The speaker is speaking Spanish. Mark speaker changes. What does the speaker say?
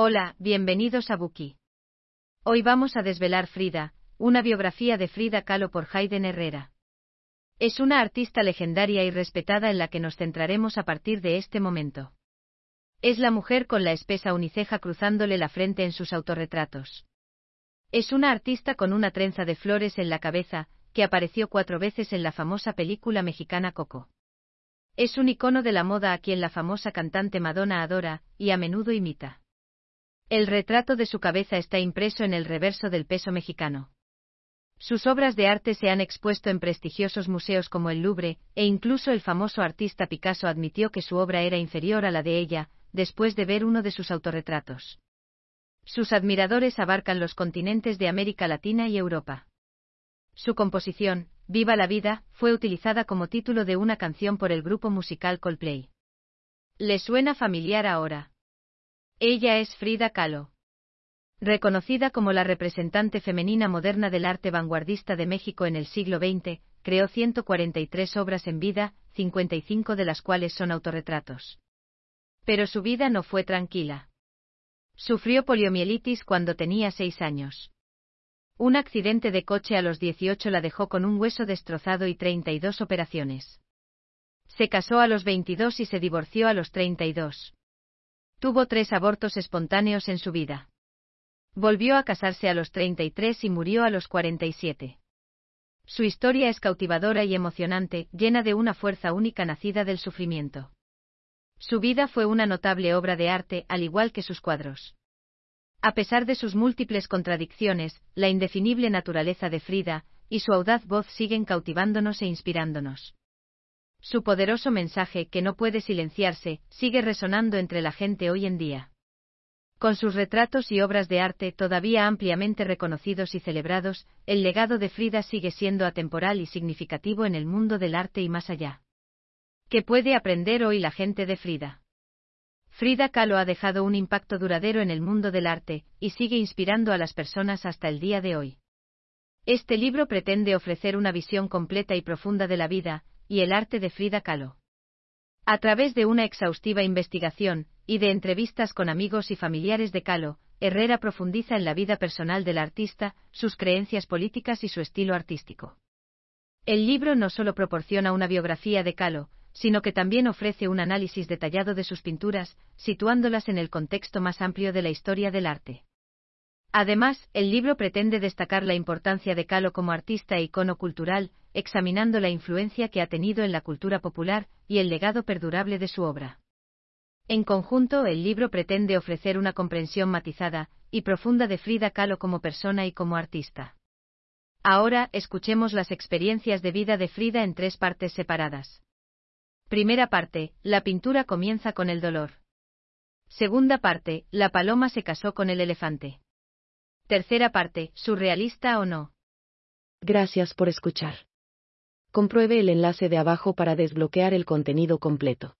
Speaker 1: Hola, bienvenidos a Buki. Hoy vamos a desvelar Frida, una biografía de Frida Kahlo por Hayden Herrera. Es una artista legendaria y respetada en la que nos centraremos a partir de este momento. Es la mujer con la espesa uniceja cruzándole la frente en sus autorretratos. Es una artista con una trenza de flores en la cabeza, que apareció cuatro veces en la famosa película mexicana Coco. Es un icono de la moda a quien la famosa cantante Madonna adora, y a menudo imita. El retrato de su cabeza está impreso en el reverso del peso mexicano. Sus obras de arte se han expuesto en prestigiosos museos como el Louvre, e incluso el famoso artista Picasso admitió que su obra era inferior a la de ella, después de ver uno de sus autorretratos. Sus admiradores abarcan los continentes de América Latina y Europa. Su composición, Viva la vida, fue utilizada como título de una canción por el grupo musical Coldplay. ¿Le suena familiar ahora? Ella es Frida Kahlo. Reconocida como la representante femenina moderna del arte vanguardista de México en el siglo XX, creó 143 obras en vida, 55 de las cuales son autorretratos. Pero su vida no fue tranquila. Sufrió poliomielitis cuando tenía seis años. Un accidente de coche a los 18 la dejó con un hueso destrozado y 32 operaciones. Se casó a los 22 y se divorció a los 32. Tuvo tres abortos espontáneos en su vida. Volvió a casarse a los 33 y murió a los 47. Su historia es cautivadora y emocionante, llena de una fuerza única nacida del sufrimiento. Su vida fue una notable obra de arte, al igual que sus cuadros. A pesar de sus múltiples contradicciones, la indefinible naturaleza de Frida, y su audaz voz siguen cautivándonos e inspirándonos. Su poderoso mensaje, que no puede silenciarse, sigue resonando entre la gente hoy en día. Con sus retratos y obras de arte todavía ampliamente reconocidos y celebrados, el legado de Frida sigue siendo atemporal y significativo en el mundo del arte y más allá. ¿Qué puede aprender hoy la gente de Frida? Frida Kahlo ha dejado un impacto duradero en el mundo del arte, y sigue inspirando a las personas hasta el día de hoy. Este libro pretende ofrecer una visión completa y profunda de la vida, y el arte de Frida Kahlo. A través de una exhaustiva investigación, y de entrevistas con amigos y familiares de Kahlo, Herrera profundiza en la vida personal del artista, sus creencias políticas y su estilo artístico. El libro no solo proporciona una biografía de Kahlo, sino que también ofrece un análisis detallado de sus pinturas, situándolas en el contexto más amplio de la historia del arte. Además, el libro pretende destacar la importancia de Kahlo como artista e icono cultural, examinando la influencia que ha tenido en la cultura popular y el legado perdurable de su obra. En conjunto, el libro pretende ofrecer una comprensión matizada y profunda de Frida Kahlo como persona y como artista. Ahora, escuchemos las experiencias de vida de Frida en tres partes separadas. Primera parte, la pintura comienza con el dolor. Segunda parte, la paloma se casó con el elefante. Tercera parte, surrealista o no.
Speaker 2: Gracias por escuchar. Compruebe el enlace de abajo para desbloquear el contenido completo.